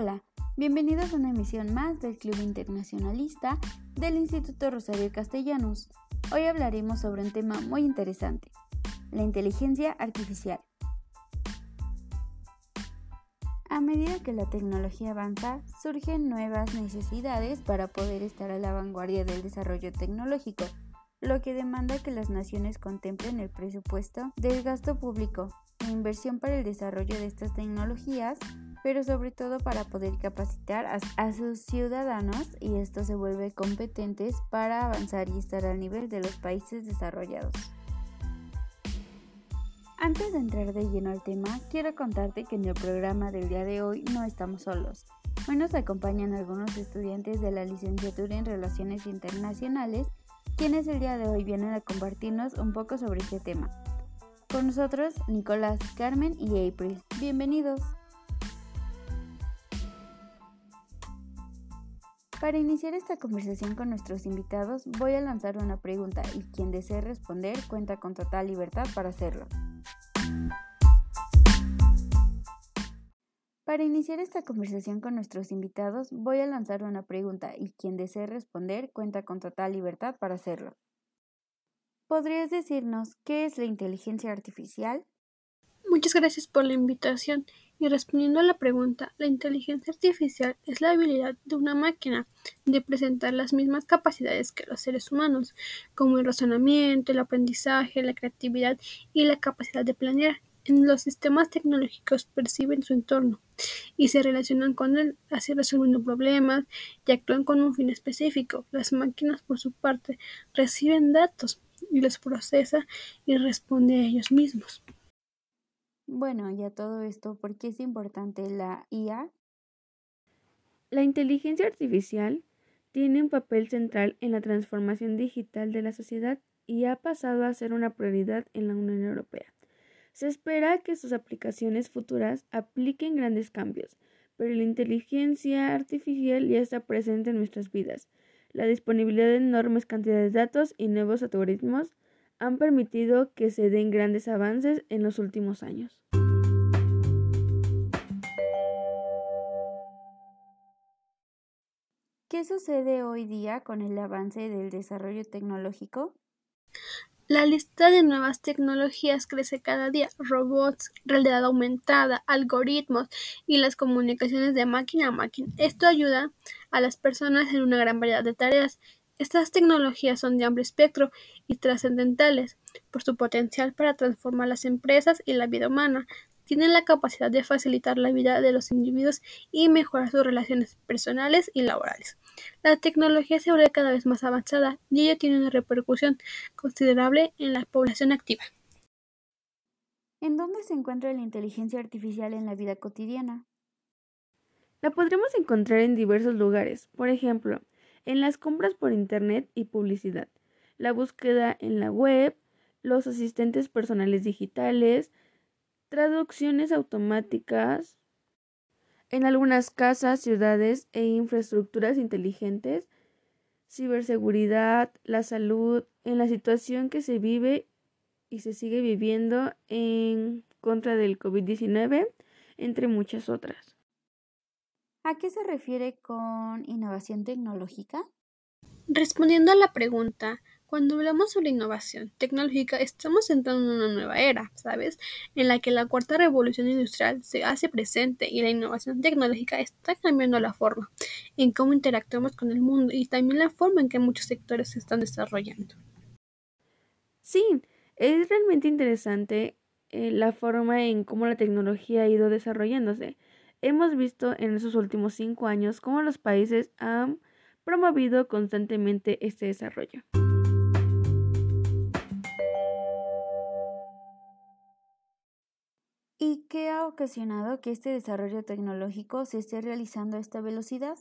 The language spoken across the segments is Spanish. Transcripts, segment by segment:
Hola, bienvenidos a una emisión más del Club Internacionalista del Instituto Rosario Castellanos. Hoy hablaremos sobre un tema muy interesante, la inteligencia artificial. A medida que la tecnología avanza, surgen nuevas necesidades para poder estar a la vanguardia del desarrollo tecnológico, lo que demanda que las naciones contemplen el presupuesto del gasto público, la inversión para el desarrollo de estas tecnologías pero sobre todo para poder capacitar a, sus ciudadanos y esto se vuelve competentes para avanzar y estar al nivel de los países desarrollados. Antes de entrar de lleno al tema, quiero contarte que en el programa del día de hoy no estamos solos. Hoy nos acompañan algunos estudiantes de la licenciatura en Relaciones Internacionales, quienes el día de hoy vienen a compartirnos un poco sobre este tema. Con nosotros, Nicolás, Carmen y April. Bienvenidos. Para iniciar esta conversación con nuestros invitados, voy a lanzar una pregunta y quien desee responder cuenta con total libertad para hacerlo. Para iniciar esta conversación con nuestros invitados, voy a lanzar una pregunta y quien desee responder cuenta con total libertad para hacerlo. ¿Podrías decirnos qué es la inteligencia artificial? Muchas gracias por la invitación y respondiendo a la pregunta, la inteligencia artificial es la habilidad de una máquina de presentar las mismas capacidades que los seres humanos, como el razonamiento, el aprendizaje, la creatividad y la capacidad de planear. En los sistemas tecnológicos perciben su entorno y se relacionan con él, así resolviendo problemas y actúan con un fin específico. Las máquinas, por su parte, reciben datos y los procesa y responde a ellos mismos. Bueno, ya todo esto, ¿por qué es importante la IA? La inteligencia artificial tiene un papel central en la transformación digital de la sociedad y ha pasado a ser una prioridad en la Unión Europea. Se espera que sus aplicaciones futuras apliquen grandes cambios, pero la inteligencia artificial ya está presente en nuestras vidas. La disponibilidad de enormes cantidades de datos y nuevos algoritmos han permitido que se den grandes avances en los últimos años. ¿Qué sucede hoy día con el avance del desarrollo tecnológico? La lista de nuevas tecnologías crece cada día. Robots, realidad aumentada, algoritmos y las comunicaciones de máquina a máquina. Esto ayuda a las personas en una gran variedad de tareas estas tecnologías son de amplio espectro y trascendentales por su potencial para transformar las empresas y la vida humana. Tienen la capacidad de facilitar la vida de los individuos y mejorar sus relaciones personales y laborales. La tecnología se vuelve cada vez más avanzada y ello tiene una repercusión considerable en la población activa. ¿En dónde se encuentra la inteligencia artificial en la vida cotidiana? La podremos encontrar en diversos lugares. Por ejemplo, en las compras por Internet y publicidad, la búsqueda en la web, los asistentes personales digitales, traducciones automáticas, en algunas casas, ciudades e infraestructuras inteligentes, ciberseguridad, la salud, en la situación que se vive y se sigue viviendo en contra del COVID-19, entre muchas otras. ¿A qué se refiere con innovación tecnológica? Respondiendo a la pregunta, cuando hablamos sobre innovación tecnológica estamos entrando en una nueva era, ¿sabes? En la que la cuarta revolución industrial se hace presente y la innovación tecnológica está cambiando la forma en cómo interactuamos con el mundo y también la forma en que muchos sectores se están desarrollando. Sí, es realmente interesante eh, la forma en cómo la tecnología ha ido desarrollándose. Hemos visto en esos últimos cinco años cómo los países han promovido constantemente este desarrollo. ¿Y qué ha ocasionado que este desarrollo tecnológico se esté realizando a esta velocidad?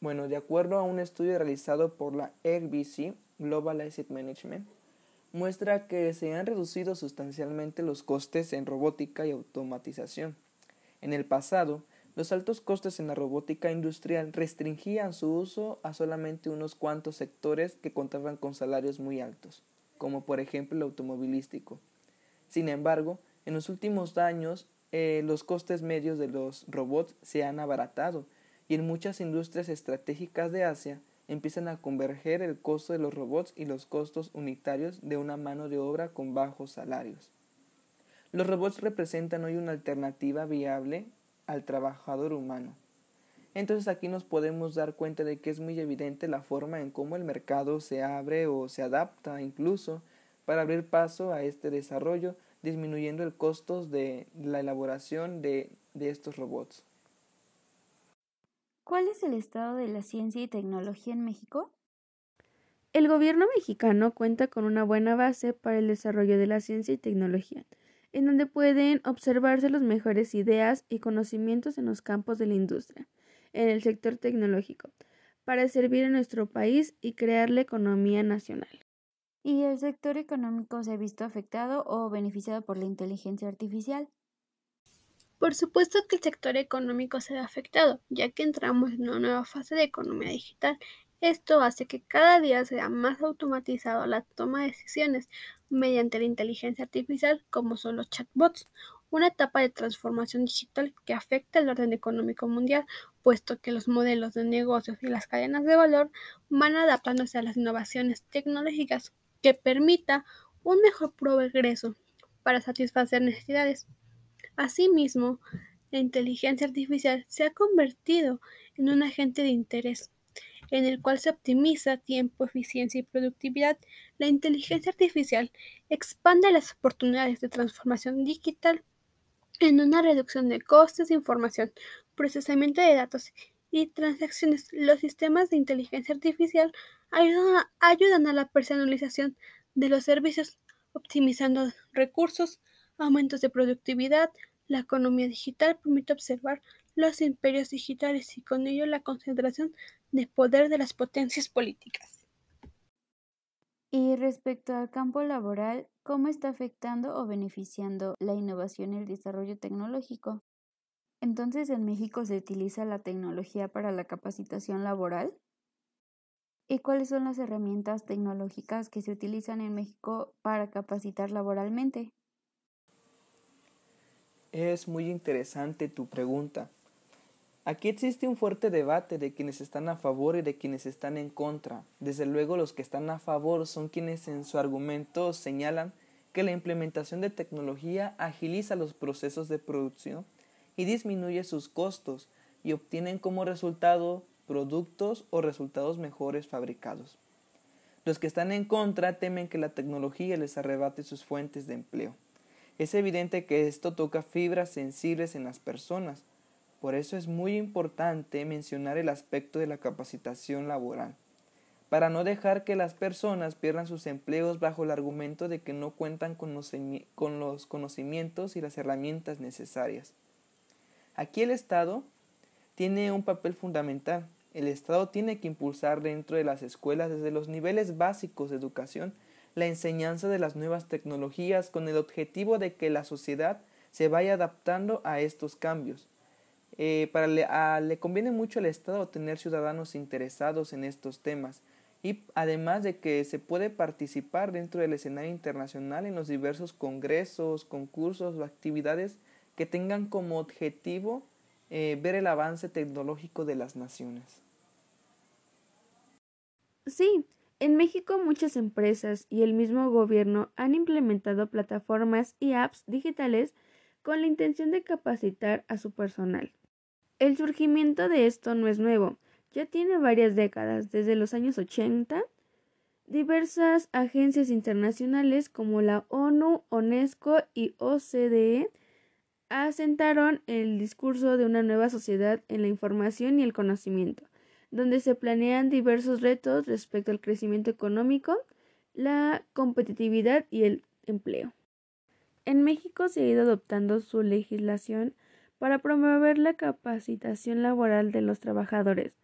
Bueno, de acuerdo a un estudio realizado por la RBC Global Asset Management, muestra que se han reducido sustancialmente los costes en robótica y automatización. En el pasado, los altos costes en la robótica industrial restringían su uso a solamente unos cuantos sectores que contaban con salarios muy altos, como por ejemplo el automovilístico. Sin embargo, en los últimos años, eh, los costes medios de los robots se han abaratado y en muchas industrias estratégicas de Asia empiezan a converger el costo de los robots y los costos unitarios de una mano de obra con bajos salarios. Los robots representan hoy una alternativa viable al trabajador humano. Entonces aquí nos podemos dar cuenta de que es muy evidente la forma en cómo el mercado se abre o se adapta incluso para abrir paso a este desarrollo, disminuyendo el costo de la elaboración de, de estos robots. ¿Cuál es el estado de la ciencia y tecnología en México? El gobierno mexicano cuenta con una buena base para el desarrollo de la ciencia y tecnología, en donde pueden observarse las mejores ideas y conocimientos en los campos de la industria, en el sector tecnológico, para servir a nuestro país y crear la economía nacional. ¿Y el sector económico se ha visto afectado o beneficiado por la inteligencia artificial? Por supuesto que el sector económico se ve afectado, ya que entramos en una nueva fase de economía digital. Esto hace que cada día sea más automatizado la toma de decisiones mediante la inteligencia artificial, como son los chatbots, una etapa de transformación digital que afecta el orden económico mundial, puesto que los modelos de negocios y las cadenas de valor van adaptándose a las innovaciones tecnológicas que permita un mejor progreso para satisfacer necesidades. Asimismo, la inteligencia artificial se ha convertido en un agente de interés, en el cual se optimiza tiempo, eficiencia y productividad. La inteligencia artificial expande las oportunidades de transformación digital en una reducción de costes de información, procesamiento de datos y transacciones. Los sistemas de inteligencia artificial ayudan a, ayudan a la personalización de los servicios, optimizando recursos, aumentos de productividad, la economía digital permite observar los imperios digitales y con ello la concentración de poder de las potencias políticas. Y respecto al campo laboral, ¿cómo está afectando o beneficiando la innovación y el desarrollo tecnológico? Entonces, ¿en México se utiliza la tecnología para la capacitación laboral? ¿Y cuáles son las herramientas tecnológicas que se utilizan en México para capacitar laboralmente? Es muy interesante tu pregunta. Aquí existe un fuerte debate de quienes están a favor y de quienes están en contra. Desde luego los que están a favor son quienes en su argumento señalan que la implementación de tecnología agiliza los procesos de producción y disminuye sus costos y obtienen como resultado productos o resultados mejores fabricados. Los que están en contra temen que la tecnología les arrebate sus fuentes de empleo. Es evidente que esto toca fibras sensibles en las personas. Por eso es muy importante mencionar el aspecto de la capacitación laboral, para no dejar que las personas pierdan sus empleos bajo el argumento de que no cuentan con los, conocimientos y las herramientas necesarias. Aquí el Estado tiene un papel fundamental. El Estado tiene que impulsar dentro de las escuelas desde los niveles básicos de educación la enseñanza de las nuevas tecnologías con el objetivo de que la sociedad se vaya adaptando a estos cambios. Eh, para le, le conviene mucho al Estado tener ciudadanos interesados en estos temas y además de que se puede participar dentro del escenario internacional en los diversos congresos, concursos o actividades que tengan como objetivo eh, ver el avance tecnológico de las naciones. Sí, en México muchas empresas y el mismo gobierno han implementado plataformas y apps digitales con la intención de capacitar a su personal. El surgimiento de esto no es nuevo, ya tiene varias décadas, desde los años 80. Diversas agencias internacionales como la ONU, UNESCO y OCDE asentaron el discurso de una nueva sociedad en la información y el conocimiento, donde se planean diversos retos respecto al crecimiento económico, la competitividad y el empleo. En México se ha ido adoptando su legislación para promover la capacitación laboral de los trabajadores.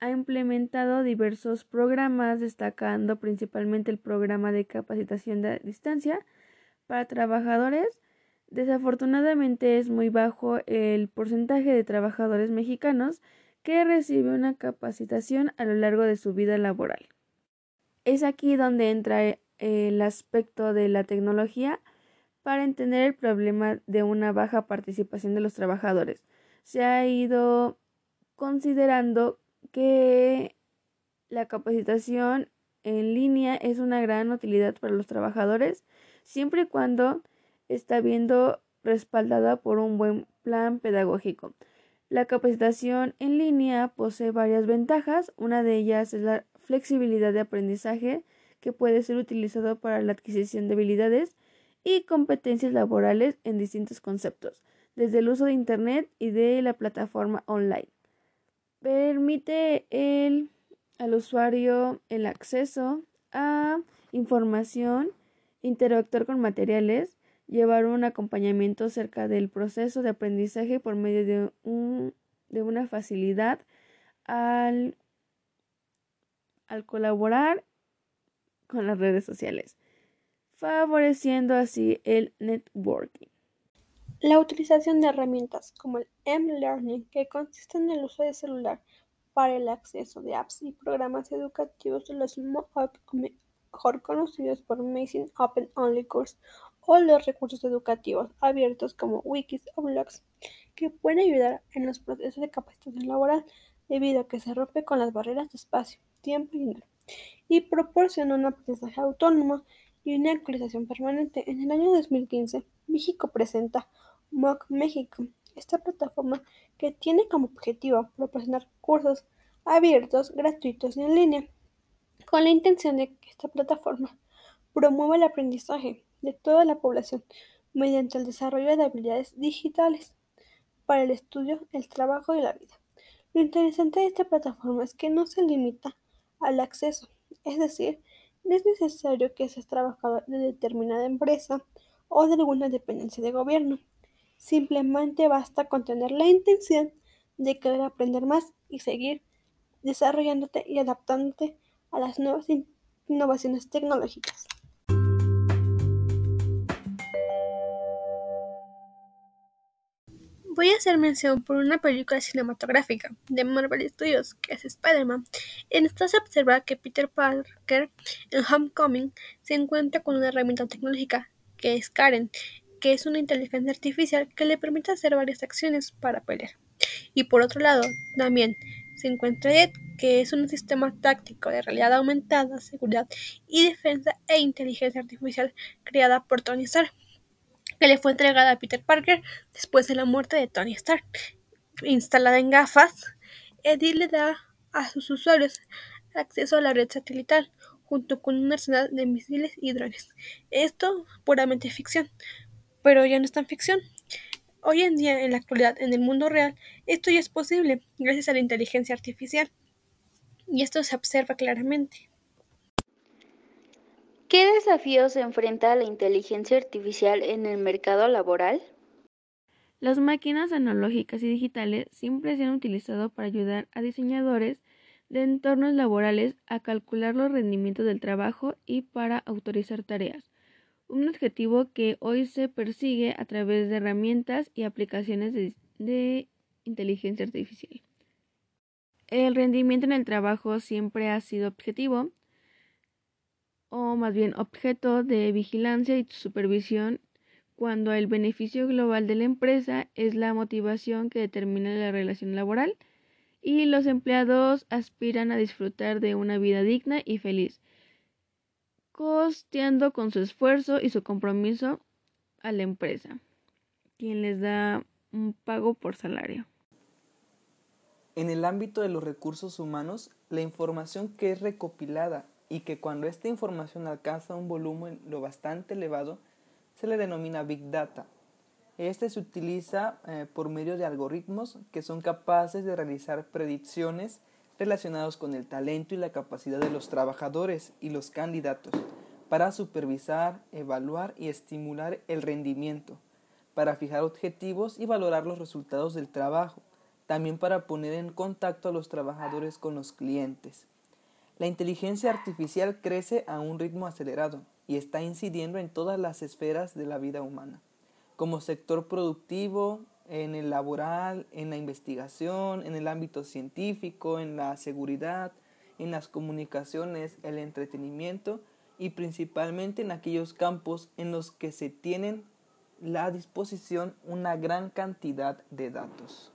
Ha implementado diversos programas, destacando principalmente el programa de capacitación de distancia para trabajadores. Desafortunadamente es muy bajo el porcentaje de trabajadores mexicanos que recibe una capacitación a lo largo de su vida laboral. Es aquí donde entra eh, el aspecto de la tecnología para entender el problema de una baja participación de los trabajadores. Se ha ido considerando que la capacitación en línea es una gran utilidad para los trabajadores siempre y cuando está viendo respaldada por un buen plan pedagógico. La capacitación en línea posee varias ventajas. Una de ellas es la flexibilidad de aprendizaje que puede ser utilizado para la adquisición de habilidades y competencias laborales en distintos conceptos, desde el uso de Internet y de la plataforma online. Permite el, al usuario el acceso a información, interactuar con materiales, llevar un acompañamiento cerca del proceso de aprendizaje por medio de, un, de una facilidad al, al colaborar con las redes sociales, favoreciendo así el networking. La utilización de herramientas como el M-Learning, que consiste en el uso de celular para el acceso de apps y programas educativos de los mejor conocidos por Amazing Open Only Course o los recursos educativos abiertos como wikis o blogs, que pueden ayudar en los procesos de capacitación laboral debido a que se rompe con las barreras de espacio, tiempo y dinero y proporciona un aprendizaje autónomo y una actualización permanente. En el año 2015, México presenta MOOC México, esta plataforma que tiene como objetivo proporcionar cursos abiertos, gratuitos y en línea, con la intención de que esta plataforma promueva el aprendizaje de toda la población mediante el desarrollo de habilidades digitales para el estudio, el trabajo y la vida. Lo interesante de esta plataforma es que no se limita al acceso, es decir, no es necesario que seas trabajador de determinada empresa o de alguna dependencia de gobierno. Simplemente basta con tener la intención de querer aprender más y seguir desarrollándote y adaptándote a las nuevas innovaciones tecnológicas. Voy a hacer mención por una película cinematográfica de Marvel Studios que es Spider-Man. En esta se observa que Peter Parker en Homecoming se encuentra con una herramienta tecnológica que es Karen, que es una inteligencia artificial que le permite hacer varias acciones para pelear. Y por otro lado, también se encuentra Jet, que es un sistema táctico de realidad aumentada, seguridad y defensa e inteligencia artificial creada por Tony Stark que le fue entregada a Peter Parker después de la muerte de Tony Stark. Instalada en gafas, Eddie le da a sus usuarios acceso a la red satelital junto con un arsenal de misiles y drones. Esto puramente ficción, pero ya no es tan ficción. Hoy en día, en la actualidad, en el mundo real, esto ya es posible gracias a la inteligencia artificial. Y esto se observa claramente. ¿Qué desafíos enfrenta la inteligencia artificial en el mercado laboral? Las máquinas analógicas y digitales siempre se han utilizado para ayudar a diseñadores de entornos laborales a calcular los rendimientos del trabajo y para autorizar tareas, un objetivo que hoy se persigue a través de herramientas y aplicaciones de, de inteligencia artificial. El rendimiento en el trabajo siempre ha sido objetivo, o más bien objeto de vigilancia y supervisión cuando el beneficio global de la empresa es la motivación que determina la relación laboral y los empleados aspiran a disfrutar de una vida digna y feliz, costeando con su esfuerzo y su compromiso a la empresa, quien les da un pago por salario. En el ámbito de los recursos humanos, la información que es recopilada y que cuando esta información alcanza un volumen lo bastante elevado, se le denomina Big Data. Este se utiliza eh, por medio de algoritmos que son capaces de realizar predicciones relacionadas con el talento y la capacidad de los trabajadores y los candidatos para supervisar, evaluar y estimular el rendimiento, para fijar objetivos y valorar los resultados del trabajo, también para poner en contacto a los trabajadores con los clientes. La inteligencia artificial crece a un ritmo acelerado y está incidiendo en todas las esferas de la vida humana, como sector productivo, en el laboral, en la investigación, en el ámbito científico, en la seguridad, en las comunicaciones, el entretenimiento y principalmente en aquellos campos en los que se tienen la disposición una gran cantidad de datos.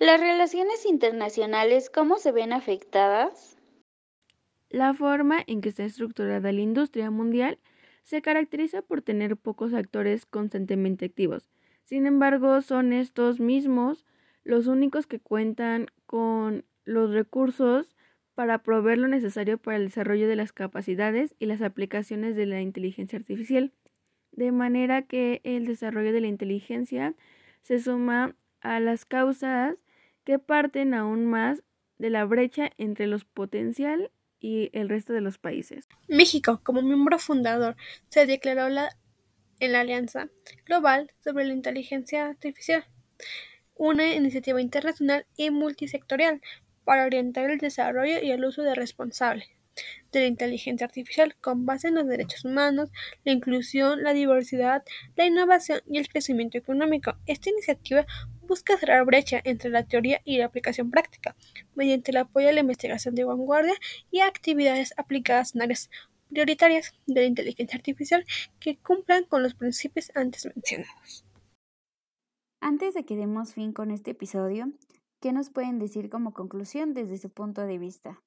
¿Las relaciones internacionales cómo se ven afectadas? La forma en que está estructurada la industria mundial se caracteriza por tener pocos actores constantemente activos. Sin embargo, son estos mismos los únicos que cuentan con los recursos para proveer lo necesario para el desarrollo de las capacidades y las aplicaciones de la inteligencia artificial. De manera que el desarrollo de la inteligencia se suma a las causas que parten aún más de la brecha entre los potencial y el resto de los países. México, como miembro fundador, se declaró la, en la Alianza Global sobre la Inteligencia Artificial, una iniciativa internacional y multisectorial para orientar el desarrollo y el uso de responsable de la inteligencia artificial con base en los derechos humanos, la inclusión, la diversidad, la innovación y el crecimiento económico. Esta iniciativa busca cerrar brecha entre la teoría y la aplicación práctica, mediante el apoyo a la investigación de vanguardia y actividades aplicadas en áreas prioritarias de la inteligencia artificial que cumplan con los principios antes mencionados. Antes de que demos fin con este episodio, ¿qué nos pueden decir como conclusión desde su punto de vista?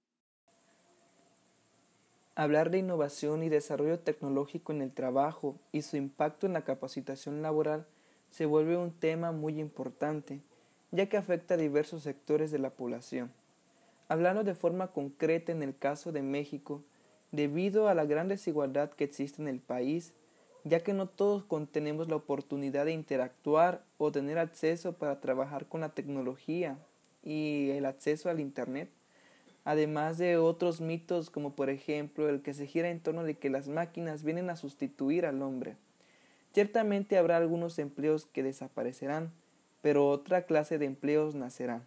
Hablar de innovación y desarrollo tecnológico en el trabajo y su impacto en la capacitación laboral se vuelve un tema muy importante, ya que afecta a diversos sectores de la población. Hablando de forma concreta en el caso de México, debido a la gran desigualdad que existe en el país, ya que no todos tenemos la oportunidad de interactuar o tener acceso para trabajar con la tecnología y el acceso al Internet, además de otros mitos como por ejemplo el que se gira en torno de que las máquinas vienen a sustituir al hombre. Ciertamente habrá algunos empleos que desaparecerán, pero otra clase de empleos nacerá.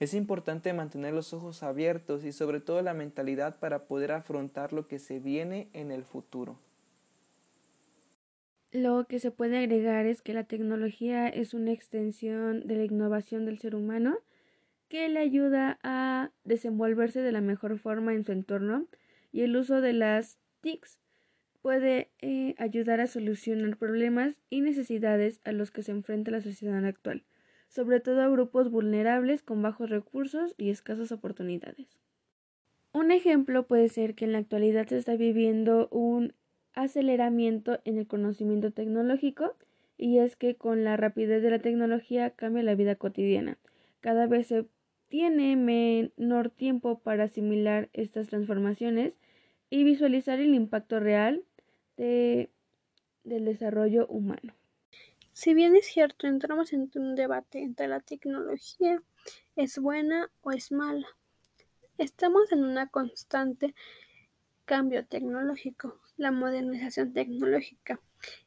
Es importante mantener los ojos abiertos y sobre todo la mentalidad para poder afrontar lo que se viene en el futuro. Lo que se puede agregar es que la tecnología es una extensión de la innovación del ser humano que le ayuda a desenvolverse de la mejor forma en su entorno y el uso de las TICs puede eh, ayudar a solucionar problemas y necesidades a los que se enfrenta la sociedad actual, sobre todo a grupos vulnerables con bajos recursos y escasas oportunidades. Un ejemplo puede ser que en la actualidad se está viviendo un aceleramiento en el conocimiento tecnológico y es que con la rapidez de la tecnología cambia la vida cotidiana. Cada vez se tiene menor tiempo para asimilar estas transformaciones y visualizar el impacto real de, del desarrollo humano. Si bien es cierto, entramos en un debate entre la tecnología es buena o es mala. Estamos en una constante cambio tecnológico, la modernización tecnológica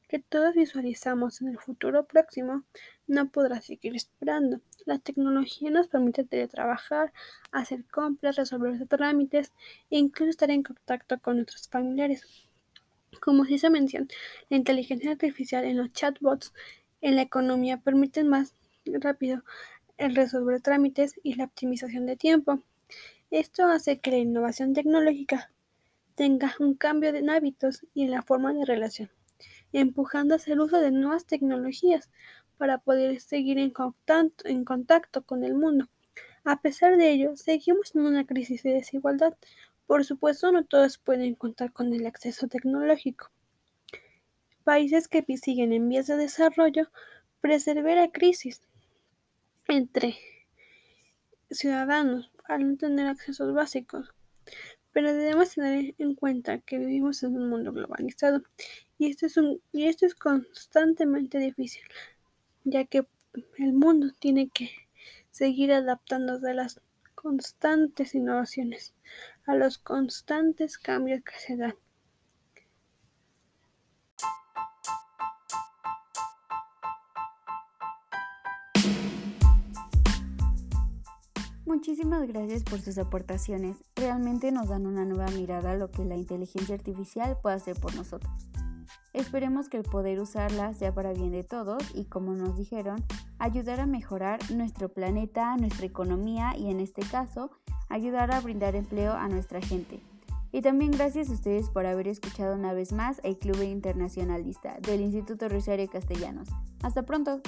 que todos visualizamos en el futuro próximo no podrá seguir esperando. La tecnología nos permite teletrabajar, hacer compras, resolver trámites e incluso estar en contacto con nuestros familiares. Como se menciona, la inteligencia artificial en los chatbots en la economía permiten más rápido el resolver trámites y la optimización de tiempo. Esto hace que la innovación tecnológica tenga un cambio en hábitos y en la forma de relación empujando hacia el uso de nuevas tecnologías para poder seguir en contacto, en contacto con el mundo. A pesar de ello, seguimos en una crisis de desigualdad. Por supuesto, no todos pueden contar con el acceso tecnológico. Países que siguen en vías de desarrollo persevera crisis entre ciudadanos al no tener accesos básicos. Pero debemos tener en cuenta que vivimos en un mundo globalizado y esto es, un, y esto es constantemente difícil, ya que el mundo tiene que seguir adaptándose a las constantes innovaciones, a los constantes cambios que se dan. Muchísimas gracias por sus aportaciones. Realmente nos dan una nueva mirada a lo que la inteligencia artificial puede hacer por nosotros. Esperemos que el poder usarla sea para bien de todos y, como nos dijeron, ayudar a mejorar nuestro planeta, nuestra economía y, en este caso, ayudar a brindar empleo a nuestra gente. Y también gracias a ustedes por haber escuchado una vez más el Club Internacionalista del Instituto Rosario Castellanos. Hasta pronto.